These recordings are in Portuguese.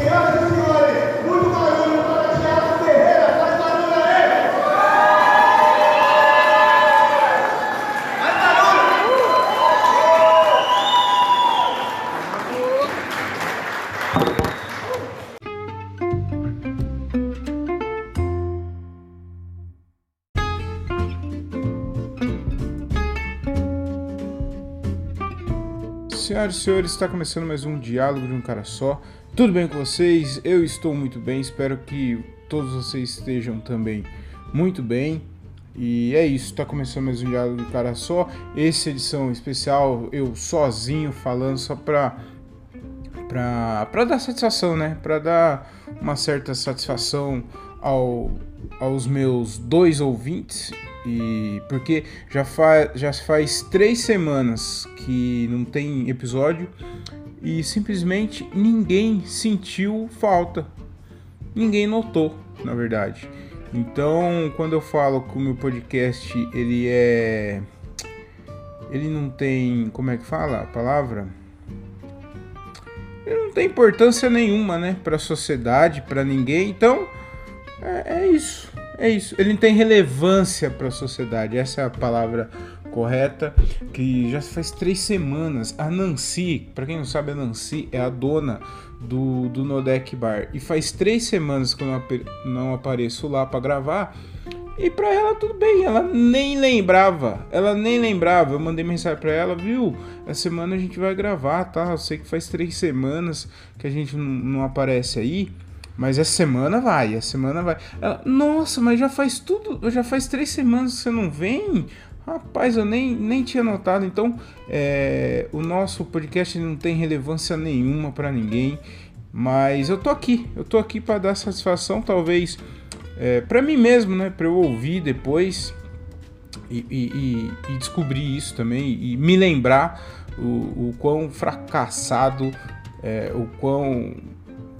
que Senhoras e senhores, está começando mais um Diálogo de um Cara Só. Tudo bem com vocês? Eu estou muito bem, espero que todos vocês estejam também muito bem. E é isso, está começando mais um Diálogo de um Cara Só. Essa edição especial, eu sozinho falando só para para dar satisfação, né? Para dar uma certa satisfação ao, aos meus dois ouvintes e porque já, fa já faz três semanas que não tem episódio e simplesmente ninguém sentiu falta. Ninguém notou, na verdade. Então, quando eu falo que o meu podcast ele é ele não tem, como é que fala a palavra? Ele não tem importância nenhuma, né, para a sociedade, para ninguém. Então, é, é isso. É isso. Ele não tem relevância para a sociedade. Essa é a palavra correta. Que já faz três semanas. A Nancy, para quem não sabe, a Nancy é a dona do, do Nodec Bar. E faz três semanas que eu não, não apareço lá para gravar. E para ela tudo bem, ela nem lembrava, ela nem lembrava. Eu mandei mensagem para ela, viu? Essa semana a gente vai gravar, tá? Eu sei que faz três semanas que a gente não aparece aí. Mas essa semana vai, essa semana vai. Ela, Nossa, mas já faz tudo, já faz três semanas que você não vem? Rapaz, eu nem, nem tinha notado. Então, é, o nosso podcast não tem relevância nenhuma para ninguém. Mas eu tô aqui, eu tô aqui para dar satisfação, talvez é, para mim mesmo, né? Para eu ouvir depois e, e, e, descobrir isso também e me lembrar o, o quão fracassado, é, o quão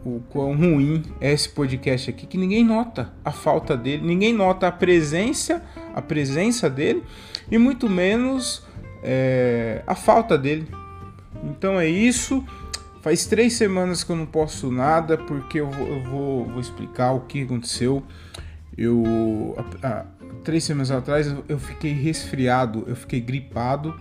o quão ruim é esse podcast aqui, que ninguém nota a falta dele, ninguém nota a presença, a presença dele e muito menos é, a falta dele. Então é isso. Faz três semanas que eu não posto nada porque eu vou, eu vou, vou explicar o que aconteceu. Eu três semanas atrás eu fiquei resfriado, eu fiquei gripado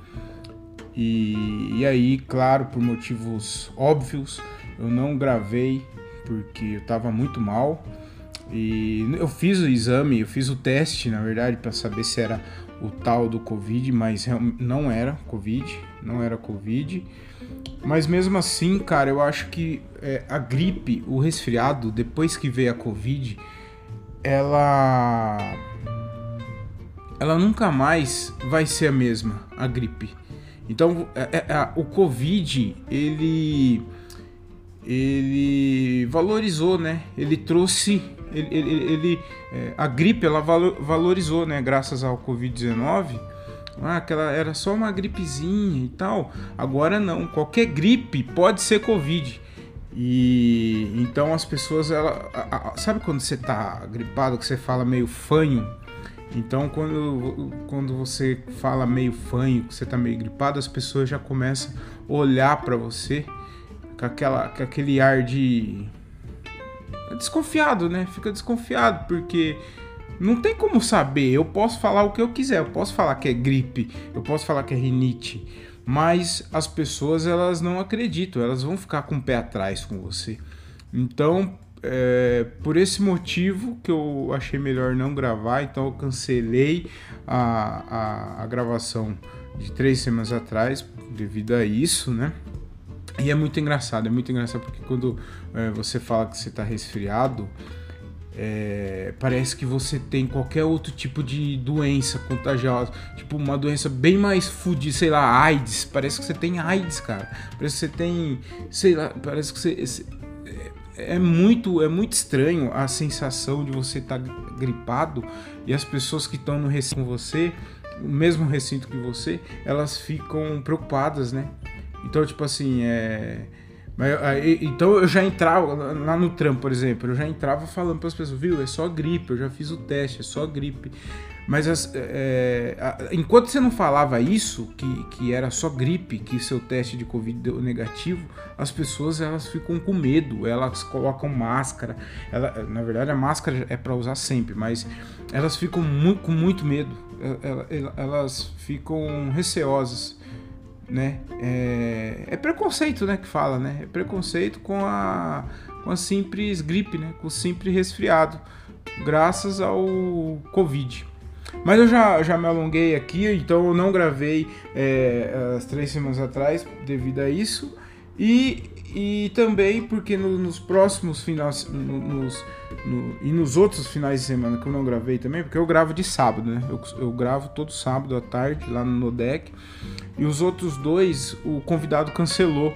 e, e aí, claro, por motivos óbvios eu não gravei porque eu tava muito mal. E eu fiz o exame, eu fiz o teste, na verdade, para saber se era o tal do Covid, mas não era Covid, não era Covid. Mas mesmo assim, cara, eu acho que é, a gripe, o resfriado, depois que veio a Covid, ela. Ela nunca mais vai ser a mesma, a gripe. Então, é, é, o Covid, ele ele valorizou, né? Ele trouxe, ele, ele, ele é, a gripe ela valorizou, né? Graças ao Covid-19. Ah, aquela era só uma gripezinha e tal. Agora não, qualquer gripe pode ser Covid. E então as pessoas, ela, a, a, sabe quando você tá gripado que você fala meio fanho? Então quando, quando você fala meio fanho, que você tá meio gripado, as pessoas já começam a olhar para você com, aquela, com aquele ar de. desconfiado, né? Fica desconfiado, porque não tem como saber. Eu posso falar o que eu quiser, eu posso falar que é gripe, eu posso falar que é rinite, mas as pessoas elas não acreditam, elas vão ficar com o pé atrás com você. Então, é, por esse motivo que eu achei melhor não gravar, então eu cancelei a, a, a gravação de três semanas atrás devido a isso, né? E é muito engraçado, é muito engraçado porque quando é, você fala que você está resfriado, é, parece que você tem qualquer outro tipo de doença contagiosa, tipo uma doença bem mais fudida, sei lá, AIDS. Parece que você tem AIDS, cara. Parece que você tem, sei lá, parece que você é, é muito, é muito estranho a sensação de você estar tá gripado e as pessoas que estão no recinto com você, o mesmo recinto que você, elas ficam preocupadas, né? Então, tipo assim, é. Mas, então eu já entrava lá no trampo, por exemplo, eu já entrava falando para as pessoas, viu, é só gripe, eu já fiz o teste, é só gripe. Mas as, é enquanto você não falava isso, que, que era só gripe, que seu teste de Covid deu negativo, as pessoas elas ficam com medo, elas colocam máscara. Ela, na verdade, a máscara é para usar sempre, mas elas ficam muito, com muito medo, elas ficam receosas. Né? É, é preconceito, né, que fala, né? É preconceito com a, com a simples gripe, né? Com o simples resfriado, graças ao Covid. Mas eu já, já me alonguei aqui, então eu não gravei é, as três semanas atrás devido a isso. E, e também porque no, nos próximos finais. No, nos, no, e nos outros finais de semana que eu não gravei também, porque eu gravo de sábado, né? Eu, eu gravo todo sábado à tarde lá no Nodec. E os outros dois, o convidado cancelou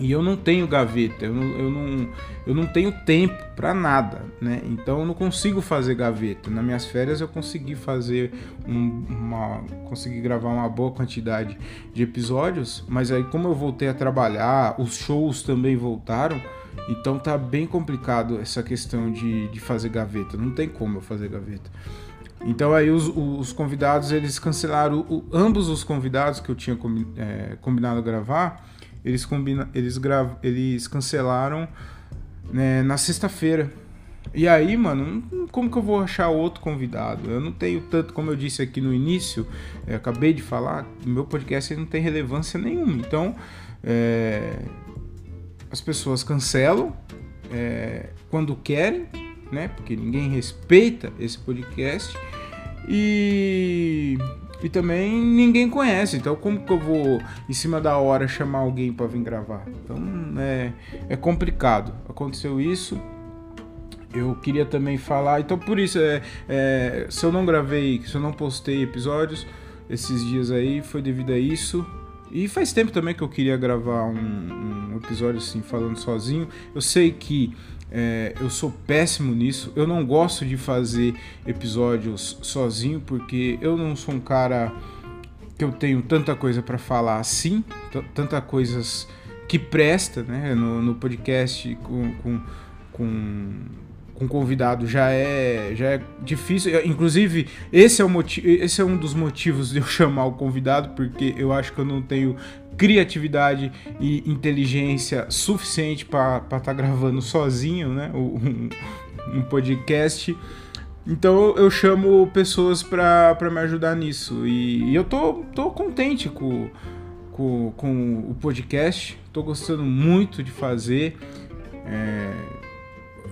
e eu não tenho gaveta, eu não, eu não, eu não tenho tempo para nada, né? Então eu não consigo fazer gaveta. Nas minhas férias eu consegui fazer um, uma. consegui gravar uma boa quantidade de episódios, mas aí como eu voltei a trabalhar, os shows também voltaram, então tá bem complicado essa questão de, de fazer gaveta. Não tem como eu fazer gaveta. Então aí os, os convidados eles cancelaram, o, ambos os convidados que eu tinha é, combinado gravar eles, combina, eles, grav, eles cancelaram né, na sexta-feira. E aí, mano, como que eu vou achar outro convidado? Eu não tenho tanto, como eu disse aqui no início, acabei de falar, meu podcast não tem relevância nenhuma. Então, é, as pessoas cancelam é, quando querem, né? Porque ninguém respeita esse podcast. E e também ninguém conhece, então como que eu vou em cima da hora chamar alguém para vir gravar? Então é, é complicado. Aconteceu isso. Eu queria também falar, então por isso é, é, se eu não gravei, se eu não postei episódios esses dias aí, foi devido a isso. E faz tempo também que eu queria gravar um, um episódio assim falando sozinho. Eu sei que é, eu sou péssimo nisso. Eu não gosto de fazer episódios sozinho porque eu não sou um cara que eu tenho tanta coisa para falar assim, tanta coisas que presta, né? No, no podcast com, com, com, com convidado já é já é difícil. Inclusive esse é o motivo, esse é um dos motivos de eu chamar o convidado porque eu acho que eu não tenho criatividade e inteligência suficiente para estar tá gravando sozinho, né? Um, um podcast. Então eu chamo pessoas para me ajudar nisso. E, e, eu tô, tô contente com, com, com o podcast. Tô gostando muito de fazer. É,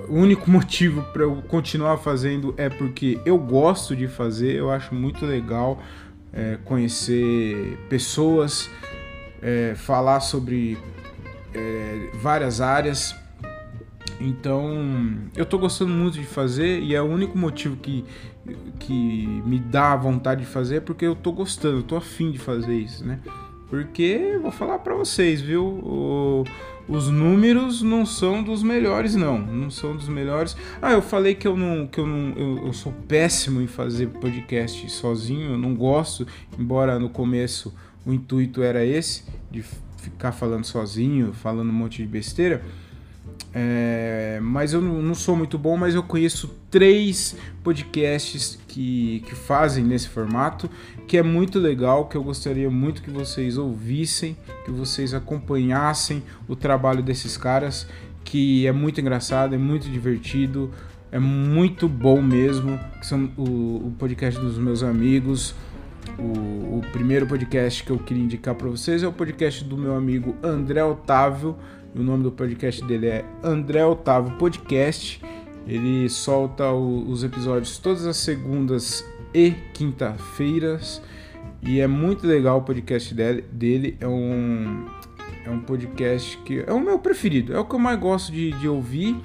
o único motivo para eu continuar fazendo é porque eu gosto de fazer. Eu acho muito legal é, conhecer pessoas é, falar sobre é, várias áreas. Então, eu estou gostando muito de fazer e é o único motivo que, que me dá vontade de fazer é porque eu estou gostando, eu tô afim de fazer isso, né? Porque, vou falar para vocês, viu? O, os números não são dos melhores, não. Não são dos melhores. Ah, eu falei que eu não. que eu não. Eu, eu sou péssimo em fazer podcast sozinho, eu não gosto, embora no começo o intuito era esse, de ficar falando sozinho, falando um monte de besteira. É, mas eu não sou muito bom, mas eu conheço três podcasts que, que fazem nesse formato, que é muito legal, que eu gostaria muito que vocês ouvissem, que vocês acompanhassem o trabalho desses caras, que é muito engraçado, é muito divertido, é muito bom mesmo, que são o, o podcast dos meus amigos, o, o primeiro podcast que eu queria indicar para vocês é o podcast do meu amigo André Otávio. O nome do podcast dele é André Otávio Podcast. Ele solta o, os episódios todas as segundas e quinta-feiras. E é muito legal o podcast dele. dele. É um, é um podcast que é o meu preferido. É o que eu mais gosto de, de ouvir.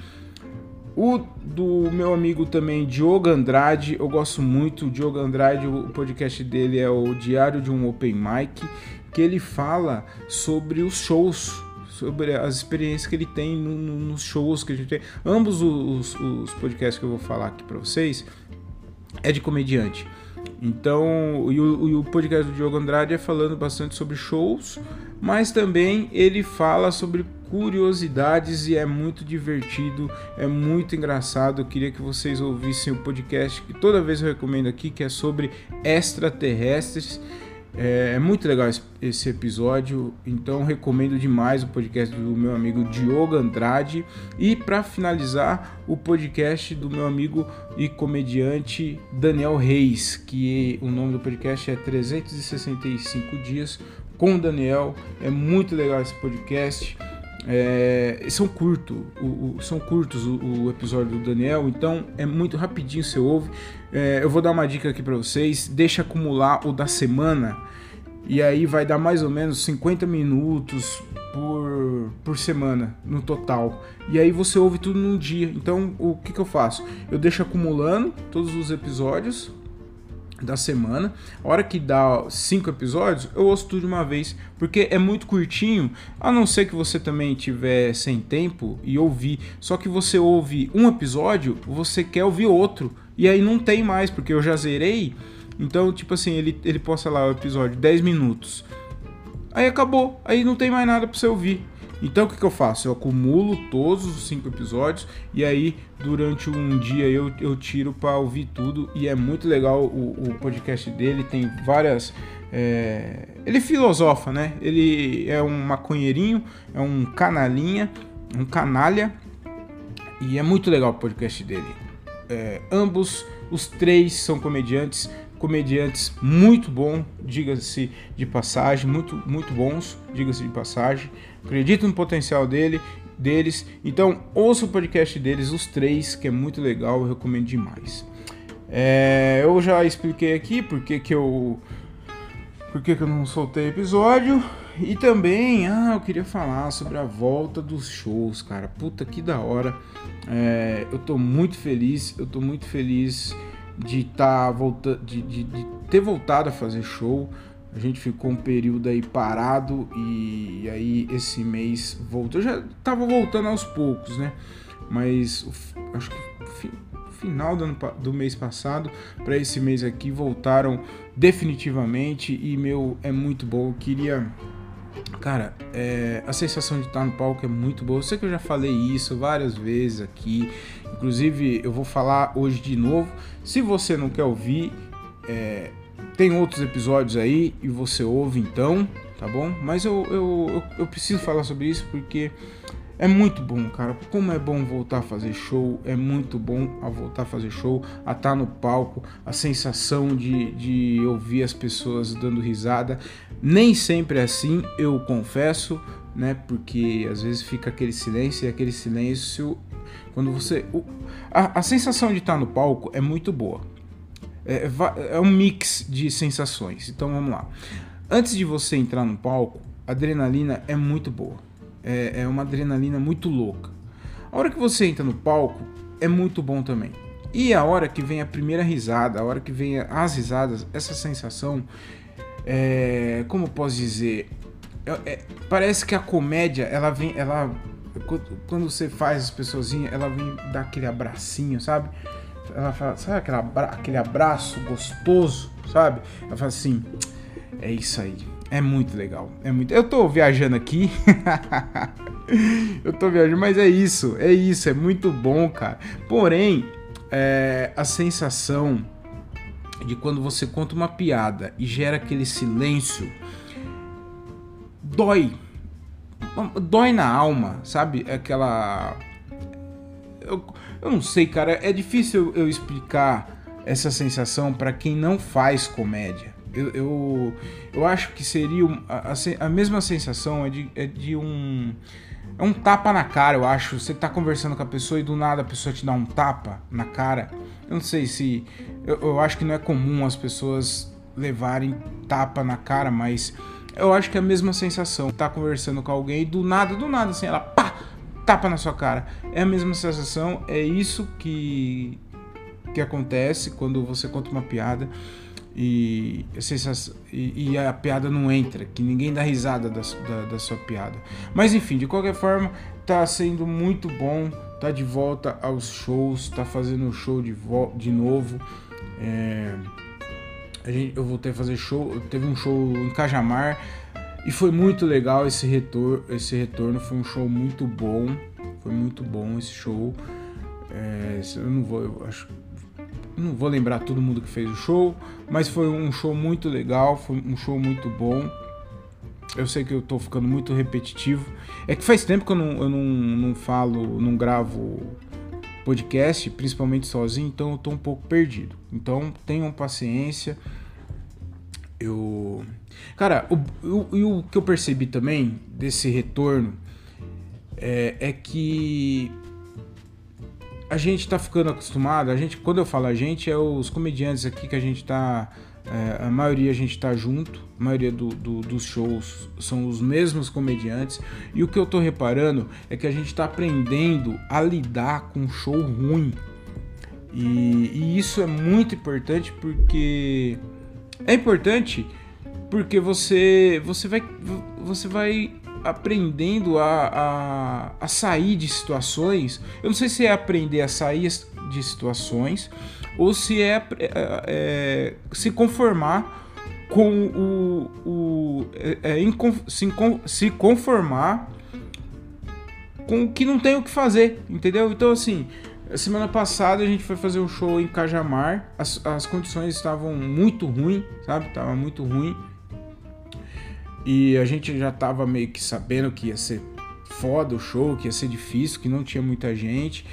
O do meu amigo também, Diogo Andrade, eu gosto muito. O Diogo Andrade, o podcast dele é o Diário de um Open Mic, que ele fala sobre os shows, sobre as experiências que ele tem no, no, nos shows que a gente tem. Ambos os, os podcasts que eu vou falar aqui para vocês é de comediante. Então, e o, e o, podcast do Diogo Andrade é falando bastante sobre shows, mas também ele fala sobre curiosidades e é muito divertido, é muito engraçado. Eu queria que vocês ouvissem o podcast que toda vez eu recomendo aqui, que é sobre extraterrestres. É, é muito legal esse episódio, então recomendo demais o podcast do meu amigo Diogo Andrade e para finalizar o podcast do meu amigo e comediante Daniel Reis, que o nome do podcast é 365 dias com Daniel. É muito legal esse podcast. É, são curto, o, o, são curtos o, o, episódio do Daniel, então é muito rapidinho você ouve. É, eu vou dar uma dica aqui para vocês: deixa acumular o da semana e aí vai dar mais ou menos 50 minutos por, por semana no total. E aí você ouve tudo num dia. Então o que, que eu faço? Eu deixo acumulando todos os episódios da semana. A hora que dá cinco episódios, eu ouço tudo de uma vez, porque é muito curtinho, a não ser que você também tiver sem tempo e ouvir. Só que você ouve um episódio, você quer ouvir outro, e aí não tem mais, porque eu já zerei. Então, tipo assim, ele, ele posta lá o episódio 10 minutos. Aí acabou, aí não tem mais nada para você ouvir. Então o que, que, eu faço? Eu acumulo todos os cinco episódios e aí durante um dia eu, eu tiro para ouvir tudo e é muito legal o, o podcast dele, tem várias. É... Ele filosofa, né? Ele é um maconheirinho, é um canalinha, um canalha e é muito legal o podcast dele. É, ambos, os três são comediantes, comediantes muito bom, diga-se de passagem, muito muito bons, diga-se de passagem. Acredito no potencial dele, deles. Então, ouça o podcast deles, os três, que é muito legal, eu recomendo demais. É, eu já expliquei aqui porque que eu porque que eu não soltei episódio e também, ah, eu queria falar sobre a volta dos shows, cara. Puta que da hora. É, eu tô muito feliz, eu tô muito feliz de tá voltando, de, de, de, ter voltado a fazer show. A gente ficou um período aí parado e, e aí esse mês voltou. Eu já tava voltando aos poucos, né? Mas acho que o final do, ano, do mês passado para esse mês aqui voltaram definitivamente e meu é muito bom. Eu queria Cara, é, a sensação de estar no palco é muito boa. Eu sei que eu já falei isso várias vezes aqui. Inclusive, eu vou falar hoje de novo. Se você não quer ouvir, é, tem outros episódios aí e você ouve então, tá bom? Mas eu, eu, eu, eu preciso falar sobre isso porque é muito bom, cara. Como é bom voltar a fazer show. É muito bom a voltar a fazer show, a estar no palco, a sensação de, de ouvir as pessoas dando risada. Nem sempre é assim, eu confesso, né? Porque às vezes fica aquele silêncio e aquele silêncio. Quando você. A, a sensação de estar no palco é muito boa. É, é um mix de sensações. Então vamos lá. Antes de você entrar no palco, a adrenalina é muito boa é, é uma adrenalina muito louca. A hora que você entra no palco é muito bom também. E a hora que vem a primeira risada, a hora que vem as risadas, essa sensação, é, como posso dizer, é, é, parece que a comédia, ela vem, ela quando você faz as pessoas, ela vem dar aquele abracinho, sabe? Ela fala, sabe aquele, aquele abraço gostoso, sabe? Ela fala assim, é isso aí, é muito legal. É muito. Eu tô viajando aqui. eu tô viajando, mas é isso. É isso. É muito bom, cara. Porém, é, a sensação de quando você conta uma piada e gera aquele silêncio dói. Dói na alma, sabe? Aquela. Eu, eu não sei, cara. É difícil eu explicar essa sensação para quem não faz comédia. Eu, eu, eu acho que seria a, a, a mesma sensação é de, é de um. É um tapa na cara, eu acho. Você tá conversando com a pessoa e do nada a pessoa te dá um tapa na cara. Eu não sei se. Eu, eu acho que não é comum as pessoas levarem tapa na cara, mas eu acho que é a mesma sensação. Tá conversando com alguém e do nada, do nada, assim, ela pá, tapa na sua cara. É a mesma sensação, é isso que, que acontece quando você conta uma piada e, e, a piada não entra, que ninguém dá risada da, da, da, sua piada. Mas enfim, de qualquer forma, tá sendo muito bom, tá de volta aos shows, tá fazendo show de, de novo. É, a gente, eu voltei a fazer show, teve um show em Cajamar. E foi muito legal esse retorno, esse retorno foi um show muito bom, foi muito bom esse show. É, eu não vou, eu acho, não vou lembrar todo mundo que fez o show, mas foi um show muito legal, foi um show muito bom. Eu sei que eu tô ficando muito repetitivo. É que faz tempo que eu não, eu não, não falo, não gravo podcast, principalmente sozinho, então eu tô um pouco perdido. Então tenham paciência. Eu. Cara, o, o, o que eu percebi também desse retorno é, é que a gente tá ficando acostumado, a gente, quando eu falo a gente, é os comediantes aqui que a gente tá é, a maioria a gente está junto, a maioria do, do, dos shows são os mesmos comediantes. E o que eu estou reparando é que a gente está aprendendo a lidar com show ruim. E, e, isso é muito importante porque é importante porque você você vai você vai aprendendo a, a, a sair de situações. Eu não sei se é aprender a sair de situações ou se é, é, é se conformar com o, o é, é se, se conformar com o que não tem o que fazer, entendeu? Então assim, semana passada a gente foi fazer um show em Cajamar, as, as condições estavam muito ruins, sabe? Tava muito ruim. E a gente já tava meio que sabendo que ia ser foda o show, que ia ser difícil, que não tinha muita gente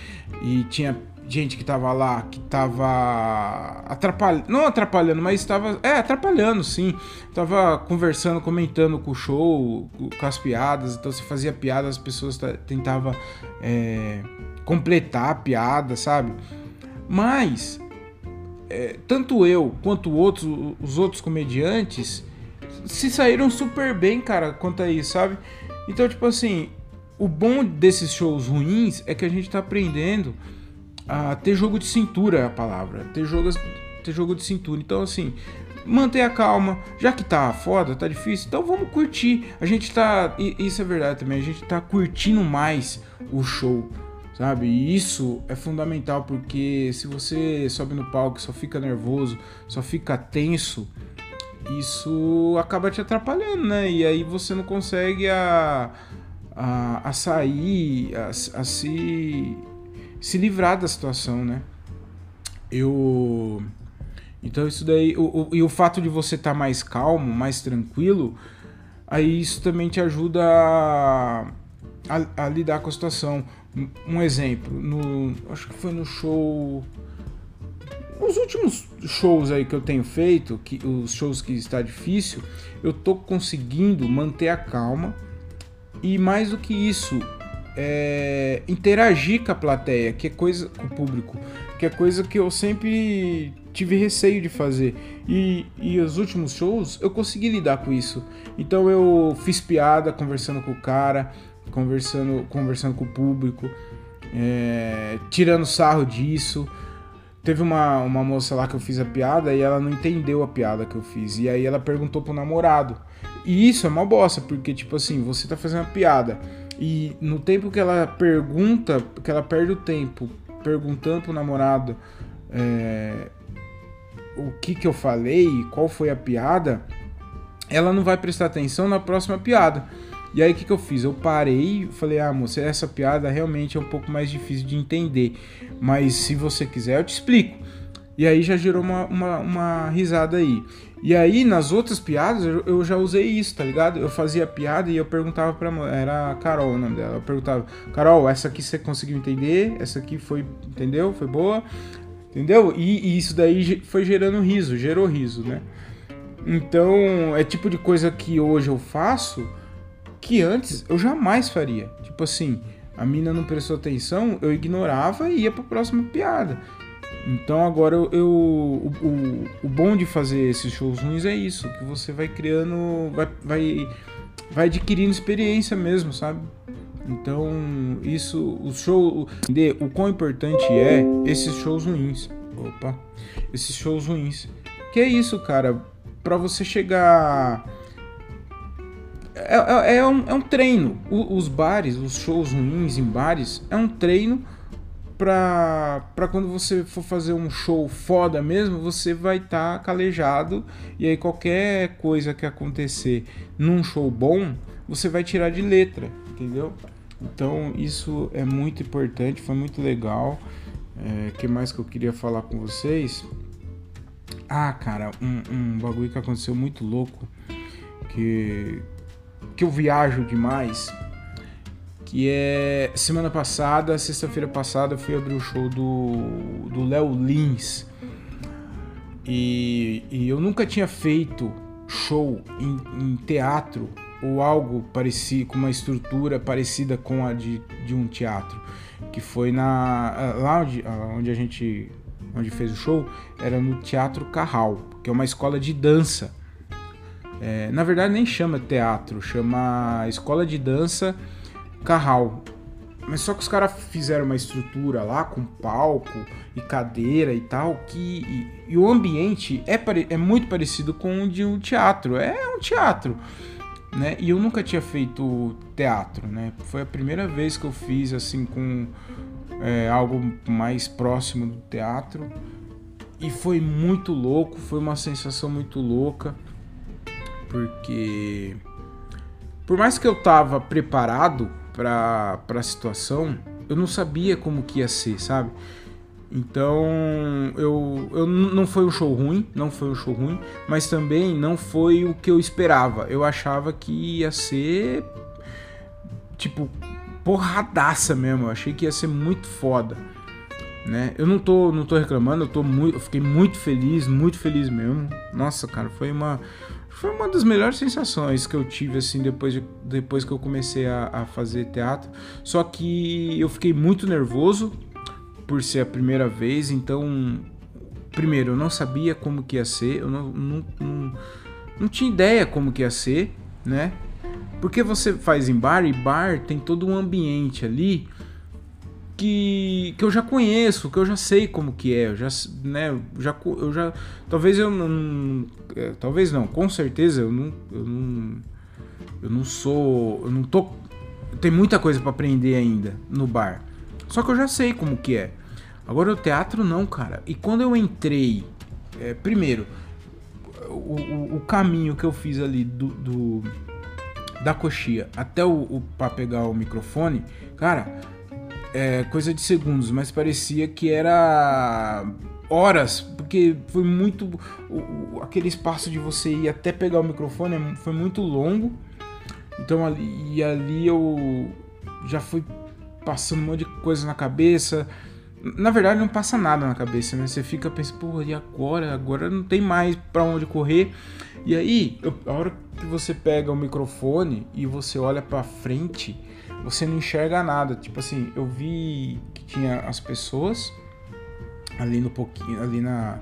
e tinha gente que tava lá que tava atrapalhando, não atrapalhando, mas estava, é, atrapalhando sim. Tava conversando, comentando com o show, com as piadas, então se fazia piada, as pessoas tentavam é, completar a piada, sabe? Mas, é, tanto eu quanto outros, os outros comediantes se saíram super bem, cara, quanto a isso, sabe? Então, tipo assim, o bom desses shows ruins é que a gente tá aprendendo a ter jogo de cintura é a palavra. Ter jogo, ter jogo de cintura. Então, assim, manter a calma. Já que tá foda, tá difícil, então vamos curtir. A gente tá. Isso é verdade também, a gente tá curtindo mais o show. Sabe? E isso é fundamental porque se você sobe no palco, só fica nervoso, só fica tenso, isso acaba te atrapalhando, né? E aí você não consegue a, a, a sair, a, a se se livrar da situação, né? Eu. Então isso daí. O, o, e o fato de você estar tá mais calmo, mais tranquilo, aí isso também te ajuda a, a, a, lidar com a situação. Um exemplo, no. Acho que foi no show. Os últimos shows aí que eu tenho feito, que, os shows que está difícil, eu tô conseguindo manter a calma. E mais do que isso, é, interagir com a plateia, que é coisa com o público, que é coisa que eu sempre tive receio de fazer. E, e os últimos shows eu consegui lidar com isso. Então eu fiz piada conversando com o cara, conversando, conversando com o público, é, tirando sarro disso. Teve uma, uma moça lá que eu fiz a piada e ela não entendeu a piada que eu fiz. E aí ela perguntou pro namorado. E isso é uma bosta, porque, tipo assim, você tá fazendo uma piada e no tempo que ela pergunta, que ela perde o tempo perguntando pro namorado é, o que que eu falei, qual foi a piada, ela não vai prestar atenção na próxima piada. E aí o que, que eu fiz? Eu parei e falei, ah, moça, essa piada realmente é um pouco mais difícil de entender. Mas se você quiser, eu te explico. E aí já gerou uma, uma, uma risada aí. E aí, nas outras piadas, eu, já usei isso, tá ligado? Eu fazia piada e eu perguntava pra era a Carol o nome dela. Eu perguntava, Carol, essa aqui você conseguiu entender? Essa aqui foi, entendeu? Foi boa? Entendeu? E, e isso daí foi gerando riso, gerou riso, né? Então, é tipo de coisa que hoje eu faço que antes eu jamais faria. Tipo assim, a mina não prestou atenção, eu ignorava e ia pra próxima piada. Então agora eu, eu o, o, o, bom de fazer esses shows ruins é isso, que você vai criando, vai, vai, vai adquirindo experiência mesmo, sabe? Então isso, o show, o quão importante é esses shows ruins. Opa, esses shows ruins. Que é isso, cara? Para você chegar é, é, é, um, é um treino. O, os bares, os shows ruins em bares, é um treino pra, pra quando você for fazer um show foda mesmo, você vai estar tá calejado e aí qualquer coisa que acontecer num show bom, você vai tirar de letra, entendeu? Então isso é muito importante, foi muito legal. É, que mais que eu queria falar com vocês? Ah, cara, um, um bagulho que aconteceu muito louco, que, que eu viajo demais, que é semana passada, sexta-feira passada, eu fui abrir o show do do Léo Lins. E, e, eu nunca tinha feito show em, em, teatro ou algo parecido, com uma estrutura parecida com a de, de um teatro. Que foi na. Lá onde, onde a gente. Onde fez o show, era no Teatro Carral, que é uma escola de dança. É, na verdade, nem chama teatro, chama Escola de Dança Carral. Mas só que os caras fizeram uma estrutura lá com palco e cadeira e tal, que. E, e o ambiente é, é muito parecido com o de um teatro. É um teatro. Né? E eu nunca tinha feito teatro, né? Foi a primeira vez que eu fiz assim com é, algo mais próximo do teatro. E foi muito louco, foi uma sensação muito louca, porque por mais que eu tava preparado para a situação, eu não sabia como que ia ser, sabe? Então, eu, eu não foi um show ruim, não foi um show ruim, mas também não foi o que eu esperava. Eu achava que ia ser tipo porradaça mesmo. Eu achei que ia ser muito foda, né? Eu não tô não tô reclamando, eu tô muito, eu fiquei muito feliz, muito feliz mesmo. Nossa, cara, foi uma foi uma das melhores sensações que eu tive assim depois, de, depois que eu comecei a, a, fazer teatro. Só que eu fiquei muito nervoso por ser a primeira vez, então primeiro eu não sabia como que ia ser, eu não, não, não, não tinha ideia como que ia ser, né? Porque você faz em bar e bar tem todo um ambiente ali que, que eu já conheço, que eu já sei como que é, eu já, né, já, eu já, talvez eu não, é, talvez não, com certeza eu não, eu não, eu não sou, eu não tô, tem muita coisa para aprender ainda no bar, só que eu já sei como que é. Agora o teatro não, cara. E quando eu entrei, é, primeiro, o, o, o, caminho que eu fiz ali do, do da coxia até o, o para pegar o microfone, cara, é, coisa de segundos, mas parecia que era horas, porque foi muito. O, aquele espaço de você ir até pegar o microfone é foi muito longo. Então ali, e ali eu já fui passando um monte de coisa na cabeça. Na verdade não passa nada na cabeça, né? Você fica pensando, pô, e agora? Agora não tem mais para onde correr. E aí, eu, a hora que você pega o microfone e você olha para frente, você não enxerga nada. Tipo assim, eu vi que tinha as pessoas ali no pouquinho, ali na,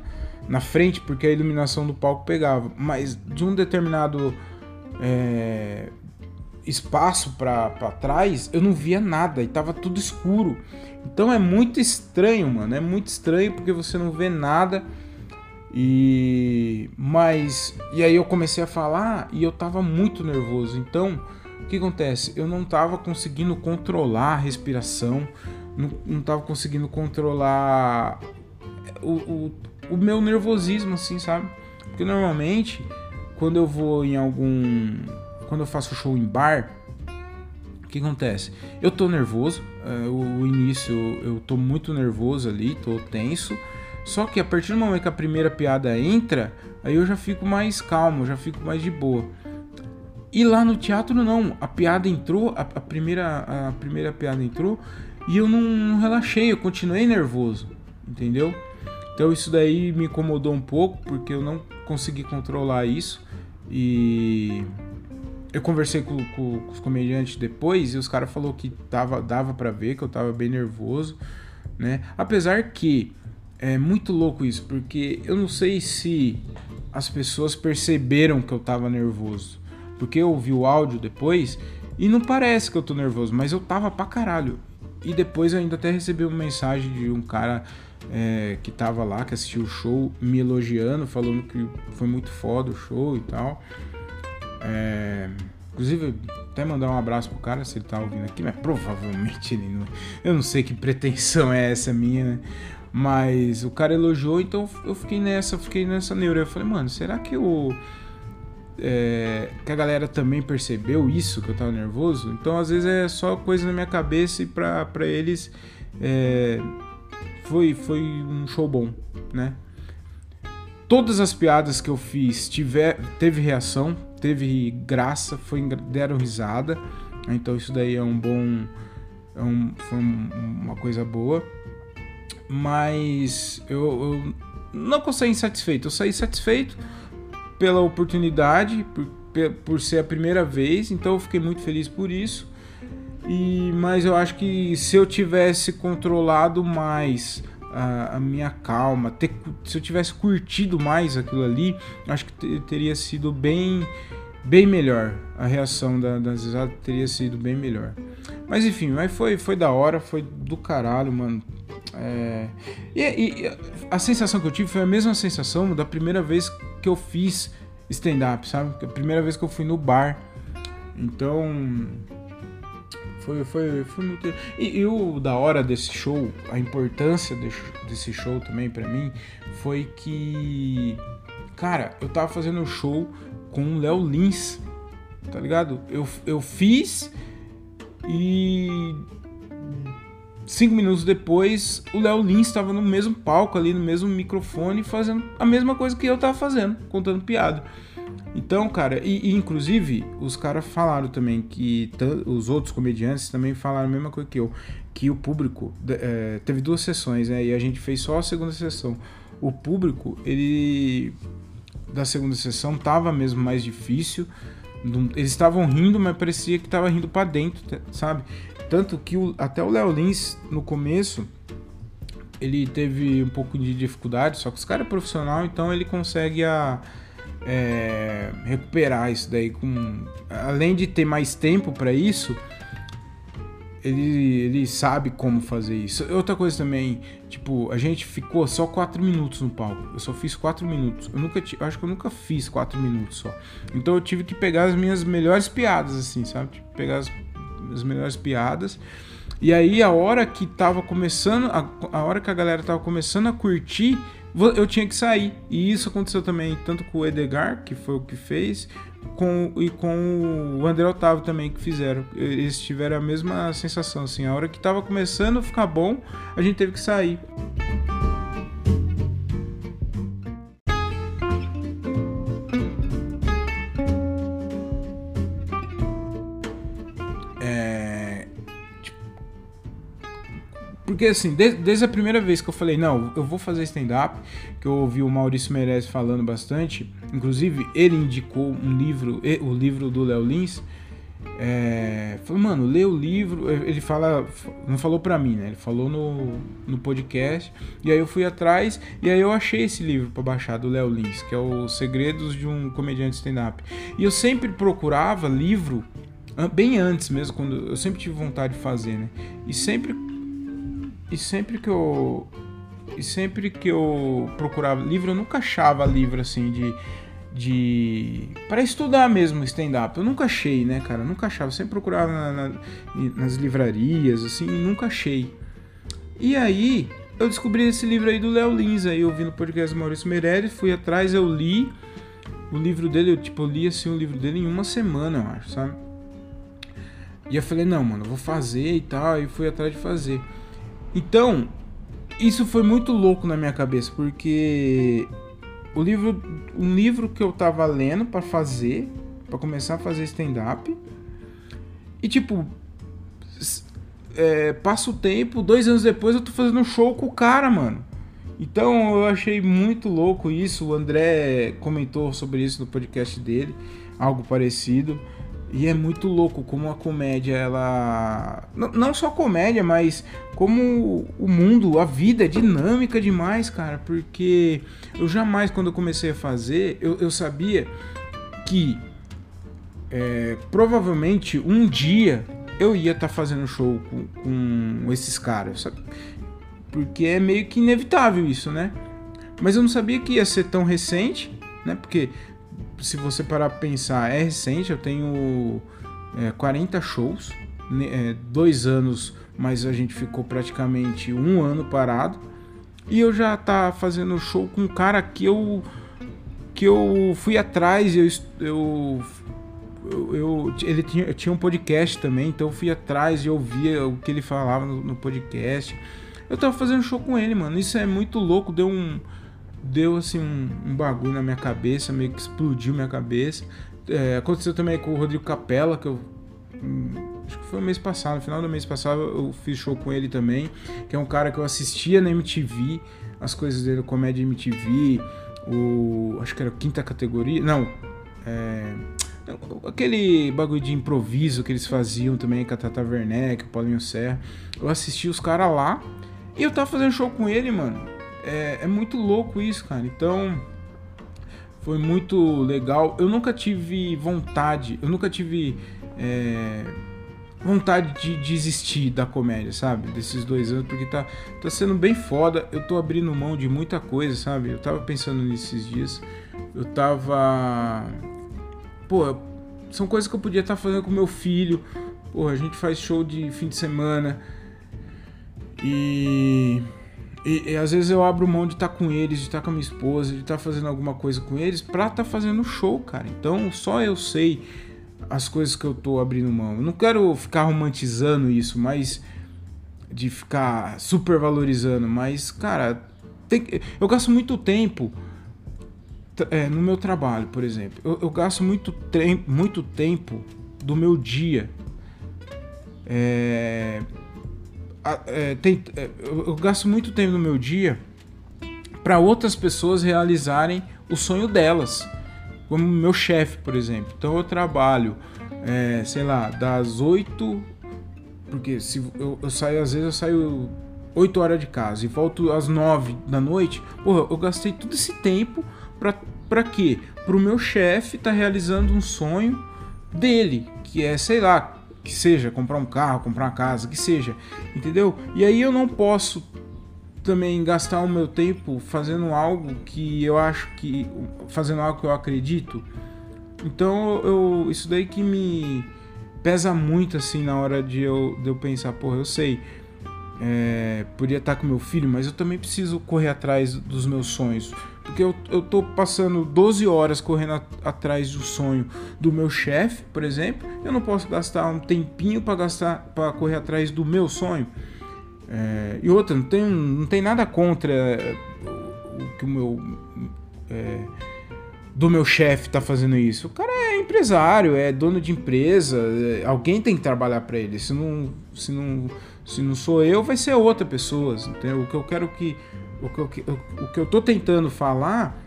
na frente, porque a iluminação do palco pegava. Mas de um determinado é, espaço para trás, eu não via nada e tava tudo escuro. Então é muito estranho, mano. É muito estranho porque você não vê nada. E mas e aí eu comecei a falar e eu tava muito nervoso. Então o que acontece? Eu não estava conseguindo controlar a respiração, não estava conseguindo controlar o, o, o, meu nervosismo, assim, sabe? Porque normalmente, quando eu vou em algum. Quando eu faço show em bar, o que acontece? Eu tô nervoso, é, o início eu tô muito nervoso ali, tô tenso. Só que a partir do momento que a primeira piada entra, aí eu já fico mais calmo, já fico mais de boa. E lá no teatro não, a piada entrou, a, a primeira, a primeira piada entrou e eu não, não, relaxei, eu continuei nervoso, entendeu? Então isso daí me incomodou um pouco porque eu não consegui controlar isso e eu conversei com, com, com os comediantes depois e os caras falou que tava, dava para ver que eu tava bem nervoso, né? Apesar que é muito louco isso, porque eu não sei se as pessoas perceberam que eu tava nervoso. Porque eu ouvi o áudio depois e não parece que eu tô nervoso, mas eu tava pra caralho. E depois eu ainda até recebi uma mensagem de um cara é, que tava lá, que assistiu o show, me elogiando, falando que foi muito foda o show e tal. É, inclusive, até mandar um abraço pro cara se ele tá ouvindo aqui, mas provavelmente ele não. Eu não sei que pretensão é essa minha, né? Mas o cara elogiou, então eu fiquei nessa, fiquei nessa neura. Eu falei, mano, será que o. É, que a galera também percebeu isso, que eu tava nervoso? Então às vezes é só coisa na minha cabeça e pra, pra eles é, foi, foi um show bom, né? Todas as piadas que eu fiz tiver, teve reação, teve graça, foi, deram risada. Então isso daí é um bom. É um, foi uma coisa boa. Mas eu, eu não consegui insatisfeito. Eu saí satisfeito pela oportunidade, por, por ser a primeira vez. Então eu fiquei muito feliz por isso. E, mas eu acho que se eu tivesse controlado mais a, minha calma, ter, se eu tivesse curtido mais aquilo ali, acho que teria sido bem bem melhor. A reação da, das risadas teria sido bem melhor. Mas enfim, mas foi, foi da hora, foi do caralho, mano. É... E, e, a sensação que eu tive foi a mesma sensação da primeira vez que eu fiz stand-up, sabe? A primeira vez que eu fui no bar. Então, foi, foi, foi muito. E, e, o da hora desse show, a importância desse, desse show também para mim, foi que. Cara, eu tava fazendo um show com o Léo Lins, tá ligado? Eu, eu fiz e. Cinco minutos depois, o Léo Lins estava no mesmo palco ali, no mesmo microfone, fazendo a mesma coisa que eu tava fazendo, contando piada. Então, cara, e, e inclusive os caras falaram também que os outros comediantes também falaram a mesma coisa que eu, que o público é, teve duas sessões, né? E a gente fez só a segunda sessão. O público, ele da segunda sessão tava mesmo mais difícil. Eles estavam rindo, mas parecia que tava rindo para dentro, sabe? Tanto que o, até o Léo Lins no começo ele teve um pouco de dificuldade, só que os caras é profissional, então ele consegue a é, recuperar isso daí com além de ter mais tempo para isso ele, ele sabe como fazer isso. Outra coisa também tipo a gente ficou só quatro minutos no palco. Eu só fiz quatro minutos. Eu nunca eu acho que eu nunca fiz quatro minutos só. Então eu tive que pegar as minhas melhores piadas assim sabe? Tipo, pegar as, as melhores piadas. E aí a hora que tava começando a, a hora que a galera tava começando a curtir eu tinha que sair. E isso aconteceu também tanto com o Edgar, que foi o que fez, com, e com o André Otávio também, que fizeram. Eles tiveram a mesma sensação, assim, a hora que tava começando a ficar bom, a gente teve que sair. Porque assim, desde, desde a primeira vez que eu falei, não, eu vou fazer stand-up, que eu ouvi o Maurício Meirelles falando bastante, inclusive ele indicou um livro, o livro do Léo Lins. É, falou, mano, lê o livro. Ele fala, não falou pra mim, né? Ele falou no, no podcast. E aí eu fui atrás e aí eu achei esse livro para baixar do Léo Lins, que é Os Segredos de um Comediante Stand-Up. E eu sempre procurava livro bem antes mesmo, quando eu sempre tive vontade de fazer, né? E sempre e sempre que eu e sempre que eu procurava livro, eu nunca achava livro assim de de para estudar mesmo stand-up. Eu nunca achei, né, cara? Eu nunca achava. Eu sempre procurava na, na, nas livrarias, assim, nunca achei. E aí eu descobri esse livro aí do Léo Lins, aí eu vi no podcast do Maurício Meirelles, fui atrás, eu li o livro dele, eu tipo eu li assim o livro dele em uma semana, eu acho, sabe? E eu falei, não, mano, eu vou fazer e tal, e fui atrás de fazer. Então, isso foi muito louco na minha cabeça, porque o livro, um livro que eu tava lendo para fazer, para começar a fazer stand-up, e tipo, é, passa o tempo, dois anos depois eu tô fazendo um show com o cara, mano. Então eu achei muito louco isso. O André comentou sobre isso no podcast dele, algo parecido. E é muito louco como a comédia, ela. Não só comédia, mas como o mundo, a vida é dinâmica demais, cara. Porque eu jamais, quando eu comecei a fazer, eu, eu sabia que é, provavelmente um dia eu ia estar tá fazendo show com, com esses caras, sabe? Porque é meio que inevitável isso, né? Mas eu não sabia que ia ser tão recente, né? Porque se você parar pra pensar, é recente, eu tenho é, 40 shows, é, dois anos, mas a gente ficou praticamente um ano parado. E eu já tá fazendo show com um cara que eu que eu fui atrás, eu, eu, eu ele tinha, tinha um podcast também, então eu fui atrás e ouvia o que ele falava no, no podcast. Eu tava fazendo show com ele, mano. Isso é muito louco, deu um deu assim um, um bagulho na minha cabeça, meio que explodiu minha cabeça. É, aconteceu também com o Rodrigo Capella, que eu. Hum, acho que foi o mês passado, no final do mês passado eu fiz show com ele também, que é um cara que eu assistia na MTV, as coisas dele, comédia MTV, o. Acho que era quinta categoria. Não. É, aquele bagulho de improviso que eles faziam também com a Tata Werneck, o Paulinho Serra. Eu assisti os caras lá e eu tava fazendo show com ele, mano. É, é muito louco isso, cara. Então foi muito legal. Eu nunca tive vontade, eu nunca tive é, vontade de desistir da comédia, sabe? Desses dois anos, porque tá, tá sendo bem foda. Eu tô abrindo mão de muita coisa, sabe? Eu tava pensando nesses dias. Eu tava. Pô, são coisas que eu podia estar tá fazendo com meu filho. Pô, a gente faz show de fim de semana. E e, e, às vezes eu abro mão de estar tá com eles, de estar tá com a minha esposa, de estar tá fazendo alguma coisa com eles pra estar tá fazendo show, cara. Então só eu sei as coisas que eu tô abrindo mão. Eu não quero ficar romantizando isso, mas de ficar super valorizando, mas cara, tem, eu gasto muito tempo é, no meu trabalho, por exemplo. Eu, eu gasto muito, muito tempo do meu dia é, é, tem, é, eu, gasto muito tempo no meu dia para outras pessoas realizarem o sonho delas. Como meu chefe, por exemplo. Então eu trabalho, é, sei lá, das 8. Porque se eu, eu, saio, às vezes eu saio 8 horas de casa e volto às 9 da noite. Porra, eu gastei todo esse tempo pra, pra quê? Pro meu chefe tá realizando um sonho dele, que é, sei lá, que seja comprar um carro, comprar uma casa, que seja, entendeu? E aí eu não posso também gastar o meu tempo fazendo algo que eu acho que fazendo algo que eu acredito. Então eu isso daí que me pesa muito assim na hora de eu, de eu pensar, porra, eu sei, é, podia estar com meu filho, mas eu também preciso correr atrás dos meus sonhos. Porque eu, eu tô passando 12 horas correndo a, atrás do sonho do meu chefe, por exemplo. Eu não posso gastar um tempinho para gastar para correr atrás do meu sonho. É, e outra, não tem, não tem nada contra é, o que o meu. É, do meu chefe tá fazendo isso. O cara é empresário, é dono de empresa, é, alguém tem que trabalhar para ele. Se não, se não se não sou eu, vai ser outra pessoa. Entendeu? O que eu quero que. O que eu, o que eu tô tentando falar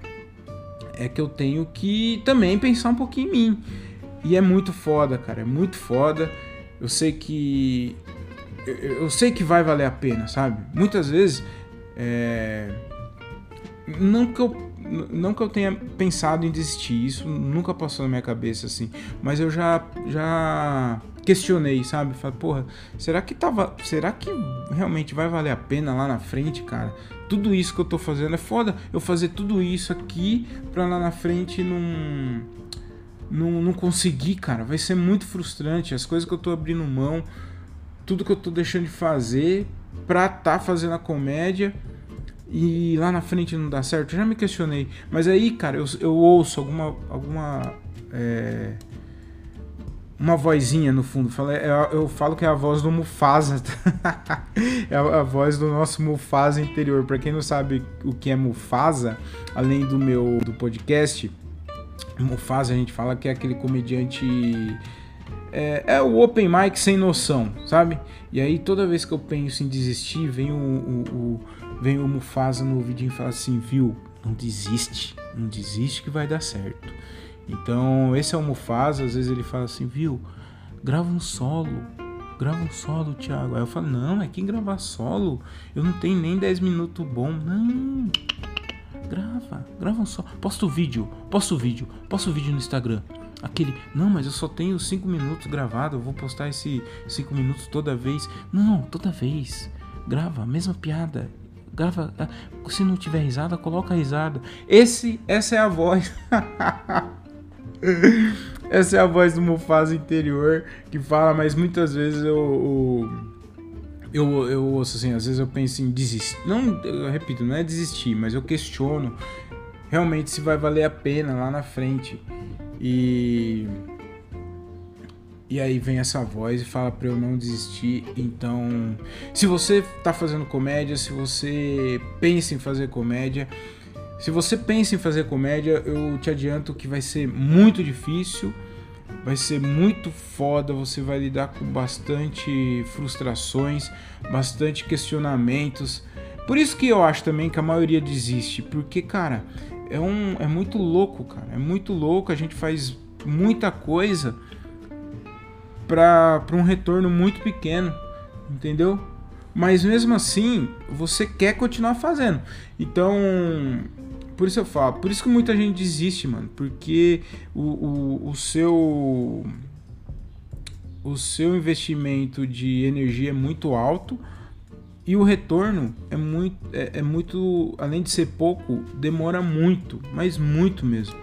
é que eu tenho que também pensar um pouquinho em mim. E é muito foda, cara. É muito foda. Eu sei que. Eu, eu sei que vai valer a pena, sabe? Muitas vezes. É, não que eu não que eu tenha pensado em desistir, isso nunca passou na minha cabeça assim, mas eu já já questionei, sabe? Falei, porra, será que tava, será que realmente vai valer a pena lá na frente, cara? Tudo isso que eu tô fazendo é foda eu fazer tudo isso aqui pra lá na frente não não, não conseguir, cara. Vai ser muito frustrante as coisas que eu tô abrindo mão, tudo que eu tô deixando de fazer pra tá fazendo a comédia e lá na frente não dá certo. Eu já me questionei. Mas aí, cara, eu, eu ouço alguma. alguma é, uma vozinha no fundo. É, eu falo que é a voz do Mufasa. é a voz do nosso Mufasa interior. Para quem não sabe o que é Mufasa, além do meu do podcast, Mufasa a gente fala que é aquele comediante. É, é, o open mic sem noção, sabe? E aí toda vez que eu penso em desistir, vem o, o, o vem o Mufasa no ouvidinho e fala assim, viu? Não desiste, não desiste que vai dar certo. Então, esse é o Mufasa, às vezes ele fala assim, viu? Grava um solo, grava um solo, Thiago. Aí eu falo, não, é quem gravar solo? Eu não tenho nem 10 minutos bom. Não, grava, grava um solo. Posta o vídeo, posta o vídeo, posta o vídeo no Instagram. Aquele, não, mas eu só tenho 5 minutos gravado, eu vou postar esse 5 minutos toda vez. Não, toda vez. Grava a mesma piada, grava. Ah, se não tiver risada, coloca risada. Esse, essa é a voz. Essa é a voz do Mufasa interior que fala, mas muitas vezes eu, eu, eu, eu ouço assim, às vezes eu penso em desistir. Não, eu repito, não é desistir, mas eu questiono realmente se vai valer a pena lá na frente. E. E aí vem essa voz e fala para eu não desistir. Então, se você tá fazendo comédia, se você pensa em fazer comédia, se você pensa em fazer comédia, eu te adianto que vai ser muito difícil, vai ser muito foda, você vai lidar com bastante frustrações, bastante questionamentos. Por isso que eu acho também que a maioria desiste, porque, cara, é, um, é muito louco, cara. É muito louco, a gente faz muita coisa para um retorno muito pequeno, entendeu? Mas mesmo assim, você quer continuar fazendo. Então, por isso eu falo, por isso que muita gente desiste, mano. Porque o, o, o seu. O seu investimento de energia é muito alto e o retorno é muito, é, é muito, além de ser pouco, demora muito, mas muito mesmo.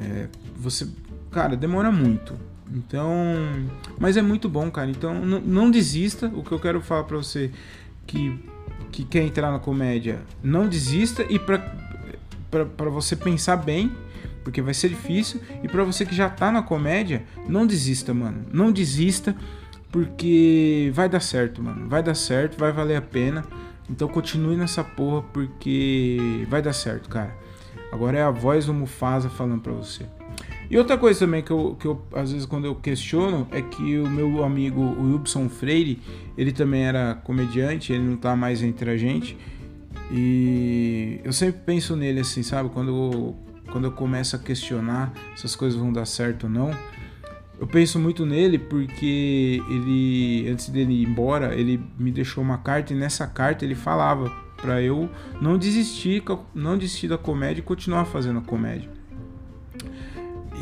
É, você, cara, demora muito. Então, mas é muito bom, cara. Então, não, desista. O que eu quero falar para você que que quer entrar na comédia, não desista e para você pensar bem, porque vai ser difícil, e para você que já tá na comédia, não desista, mano. Não desista, porque vai dar certo, mano. Vai dar certo, vai valer a pena. Então continue nessa porra, porque vai dar certo, cara. Agora é a voz do Mufasa falando pra você. E outra coisa também que eu, que eu, às vezes, quando eu questiono, é que o meu amigo Wilson Freire, ele também era comediante, ele não tá mais entre a gente. E eu sempre penso nele assim, sabe? Quando, quando eu começo a questionar se as coisas vão dar certo ou não, eu penso muito nele porque ele, antes dele ir embora, ele me deixou uma carta e nessa carta ele falava para eu não desistir, não desistir da comédia e continuar fazendo a comédia.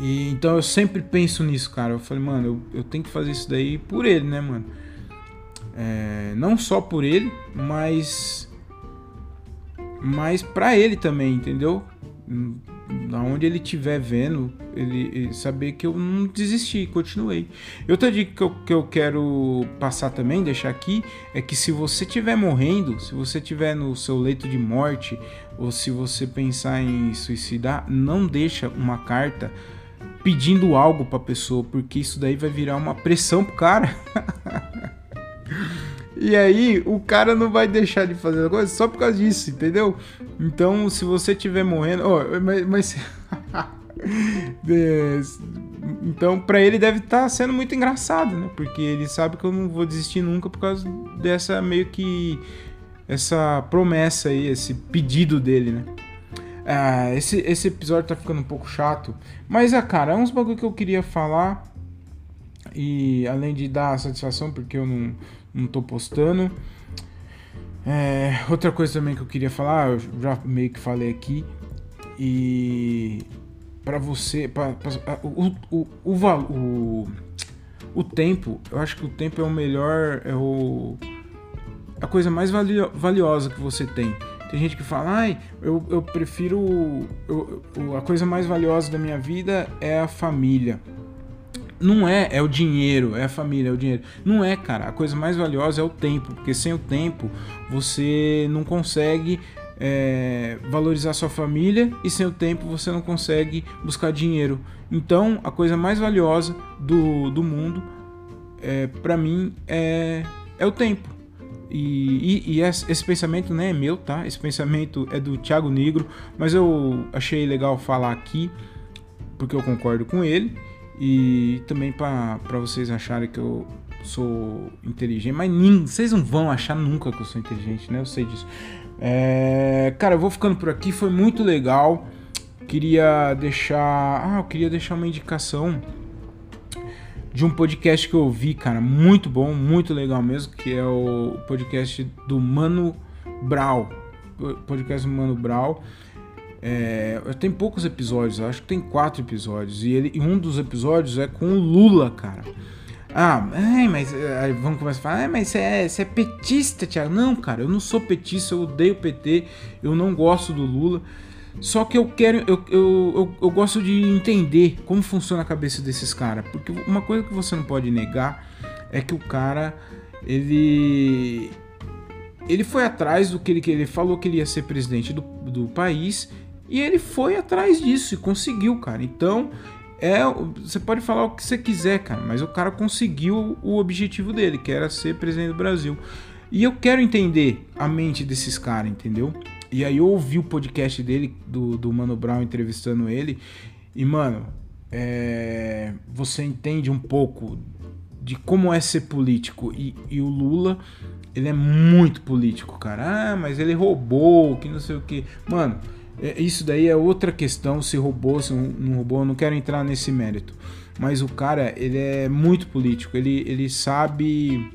E, então eu sempre penso nisso, cara. Eu falei, mano, eu, eu tenho que fazer isso daí por ele, né, mano? É, não só por ele, mas mas para ele também, entendeu? aonde ele estiver vendo, ele, ele, saber que eu não desisti, continuei. Outra dica que eu, que eu quero passar também, deixar aqui, é que se você estiver morrendo, se você estiver no seu leito de morte, ou se você pensar em suicidar, não deixa uma carta pedindo algo para a pessoa, porque isso daí vai virar uma pressão pro cara. E aí o cara não vai deixar de fazer a coisa só por causa disso, entendeu? Então, se você estiver morrendo. Oh, mas. mas... então, para ele deve estar tá sendo muito engraçado, né? Porque ele sabe que eu não vou desistir nunca por causa dessa meio que. Essa promessa aí, esse pedido dele, né? Ah, esse, esse episódio tá ficando um pouco chato. Mas, ah, cara, é uns bagulho que eu queria falar. E além de dar satisfação, porque eu não, não tô postando. É, outra coisa também que eu queria falar, eu já meio que falei aqui. E para você, pra, pra, o, o, o, o, o tempo, eu acho que o tempo é o melhor, é o, a coisa mais valio, valiosa que você tem. Tem gente que fala, ai, eu, eu prefiro. Eu, a coisa mais valiosa da minha vida é a família. Não é, é o dinheiro, é a família, é o dinheiro. Não é, cara. A coisa mais valiosa é o tempo, porque sem o tempo você não consegue é, valorizar sua família e sem o tempo você não consegue buscar dinheiro. Então, a coisa mais valiosa do, do mundo, é, para mim, é, é o tempo. E, e, e, esse pensamento não é meu, tá? Esse pensamento é do Thiago Negro, mas eu achei legal falar aqui porque eu concordo com ele. E também para vocês acharem que eu sou inteligente, mas nem, vocês não vão achar nunca que eu sou inteligente, né? Eu sei disso. É, cara, eu vou ficando por aqui, foi muito legal. Queria deixar. Ah, eu queria deixar uma indicação de um podcast que eu ouvi, cara, muito bom, muito legal mesmo, que é o podcast do Mano Brau. Podcast do Mano Brau. É, tem poucos episódios, acho que tem quatro episódios. E, ele, e um dos episódios é com o Lula, cara. Ah, ai, mas aí vamos começar a falar, ah, mas você é, você é petista, Thiago. Não, cara, eu não sou petista, eu odeio PT, eu não gosto do Lula. Só que eu quero, eu, eu, eu, eu, gosto de entender como funciona a cabeça desses caras. Porque uma coisa que você não pode negar é que o cara, ele. Ele foi atrás do que ele, ele falou que ele ia ser presidente do, do país. E ele foi atrás disso e conseguiu, cara. Então, é, você pode falar o que você quiser, cara, mas o cara conseguiu o objetivo dele, que era ser presidente do Brasil. E eu quero entender a mente desses caras, entendeu? E aí eu ouvi o podcast dele, do, do Mano Brown entrevistando ele. E, mano, é, você entende um pouco de como é ser político. E, e, o Lula, ele é muito político, cara. Ah, mas ele roubou, que não sei o que. Mano, isso daí é outra questão, se roubou, se não roubou. Não quero entrar nesse mérito. Mas o cara, ele é muito político. Ele, ele sabe.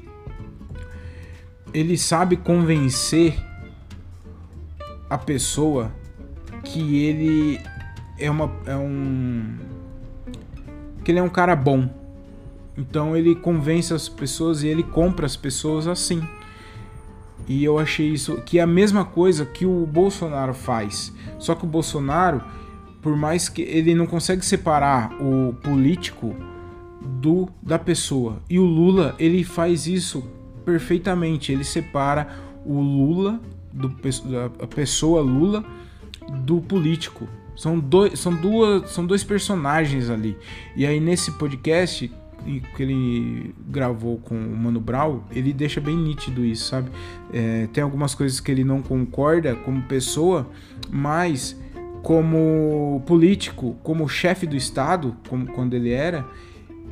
Ele sabe convencer a pessoa que ele é uma é um que ele é um cara bom. Então ele convence as pessoas e ele compra as pessoas assim. E eu achei isso que é a mesma coisa que o Bolsonaro faz. Só que o Bolsonaro, por mais que ele não consegue separar o político do da pessoa. E o Lula, ele faz isso perfeitamente. Ele separa o Lula do, a pessoa Lula do político. São dois, são, duas, são dois personagens ali. E aí nesse podcast que ele gravou com o Mano Brown, ele deixa bem nítido isso, sabe? É, tem algumas coisas que ele não concorda como pessoa, mas como político, como chefe do Estado, como quando ele era,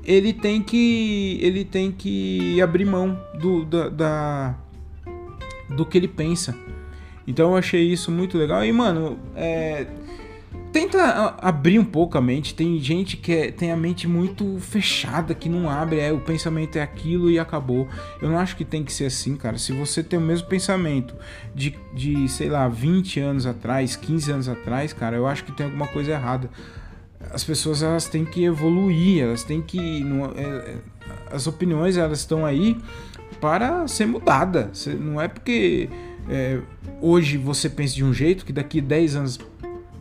ele tem que ele tem que abrir mão do, da, da do que ele pensa. Então eu achei isso muito legal. E, mano, é, tenta abrir um pouco a mente. Tem gente que é, tem a mente muito fechada, que não abre, é, o pensamento é aquilo e acabou. Eu não acho que tem que ser assim, cara. Se você tem o mesmo pensamento de, de sei lá, 20 anos atrás, 15 anos atrás, cara, eu acho que tem alguma coisa errada. As pessoas elas têm que evoluir, elas têm que. Não, é, é as opiniões elas estão aí para ser mudada. Não é porque é, hoje você pensa de um jeito que daqui 10 anos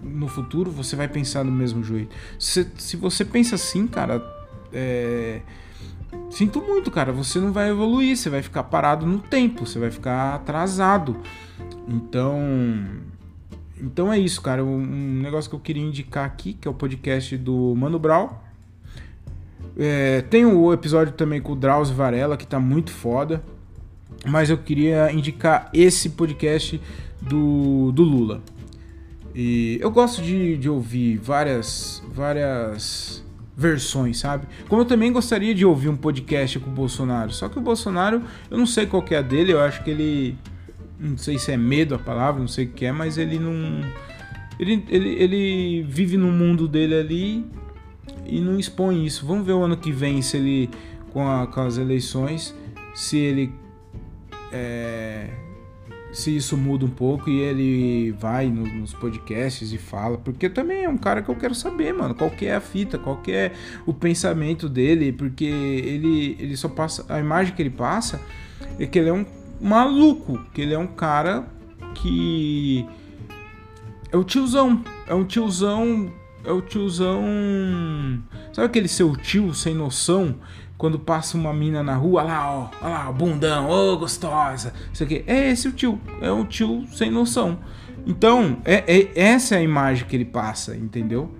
no futuro você vai pensar do mesmo jeito. Se, se você pensa assim, cara, é, sinto muito, cara, você não vai evoluir, você vai ficar parado no tempo, você vai ficar atrasado. Então, então é isso, cara. Um negócio que eu queria indicar aqui, que é o podcast do Mano Brown. É, tem o episódio também com o Drauzio Varela, que tá muito foda mas eu queria indicar esse podcast do, do Lula. E eu gosto de, de ouvir várias, várias versões, sabe? Como eu também gostaria de ouvir um podcast com o Bolsonaro. Só que o Bolsonaro, eu não sei qual é a dele, eu acho que ele. Não sei se é medo a palavra, não sei o que é, mas ele não. Ele, ele, ele vive no mundo dele ali e não expõe isso. Vamos ver o ano que vem se ele, com, a, com as eleições, se ele é, se isso muda um pouco e ele vai no, nos podcasts e fala, porque também é um cara que eu quero saber, mano, qual que é a fita, qual que é o pensamento dele, porque ele, ele só passa, a imagem que ele passa é que ele é um maluco, que ele é um cara que é o tiozão, é um tiozão, é o tiozão, sabe aquele seu tio sem noção quando passa uma mina na rua, lá, ó, ó lá, bundão, ô, gostosa, isso aqui. É esse o tio, é um tio sem noção. Então, é, é, essa é a imagem que ele passa, entendeu?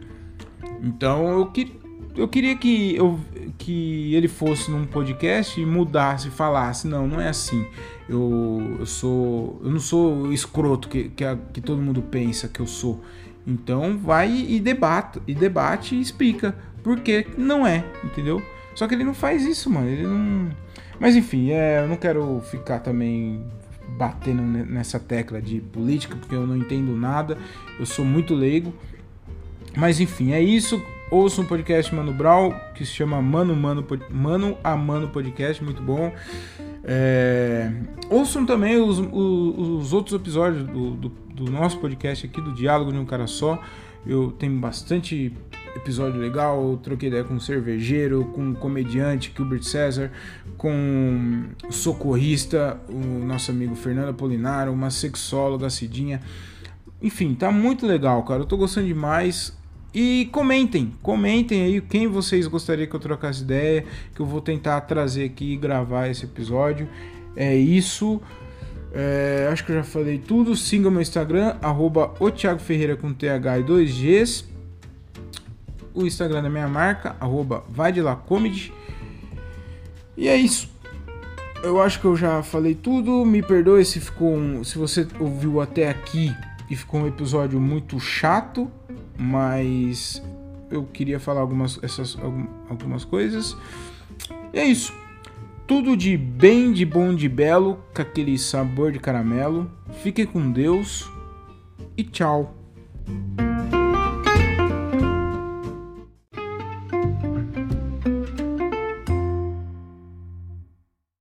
Então, eu, que, eu queria que, eu, que ele fosse num podcast e mudasse, falasse, não, não é assim. Eu, eu sou, eu não sou escroto que, que, a, que todo mundo pensa que eu sou. Então, vai e debate, e debate e explica por que não é, entendeu? Só que ele não faz isso, mano. Ele não. Mas enfim, é, eu não quero ficar também batendo nessa tecla de política, porque eu não entendo nada. Eu sou muito leigo. Mas enfim, é isso. Ouça um podcast Mano Brown que se chama Mano Mano Mano a Mano Podcast, muito bom. É... Ouçam também os, os, os outros episódios do, do, do, nosso podcast aqui, do Diálogo de um Cara Só. Eu tenho bastante episódio legal, troquei ideia com um cervejeiro, com um comediante, Gilbert César, com o socorrista, o nosso amigo Fernando Apolinário, uma sexóloga, Cidinha. Enfim, tá muito legal, cara. Eu tô gostando demais. E comentem, comentem aí quem vocês gostariam que eu trocasse ideia, que eu vou tentar trazer aqui e gravar esse episódio. É isso. É, acho que eu já falei tudo. Siga meu Instagram, arroba Ferreira com TH e 2Gs. O Instagram da minha marca, arroba vai de lá comedy. E é isso. Eu acho que eu já falei tudo. Me perdoe se ficou um, se você ouviu até aqui e ficou um episódio muito chato, mas eu queria falar algumas, essas, algumas coisas. E é isso. Tudo de bem, de bom, de belo, com aquele sabor de caramelo. Fique com Deus e tchau.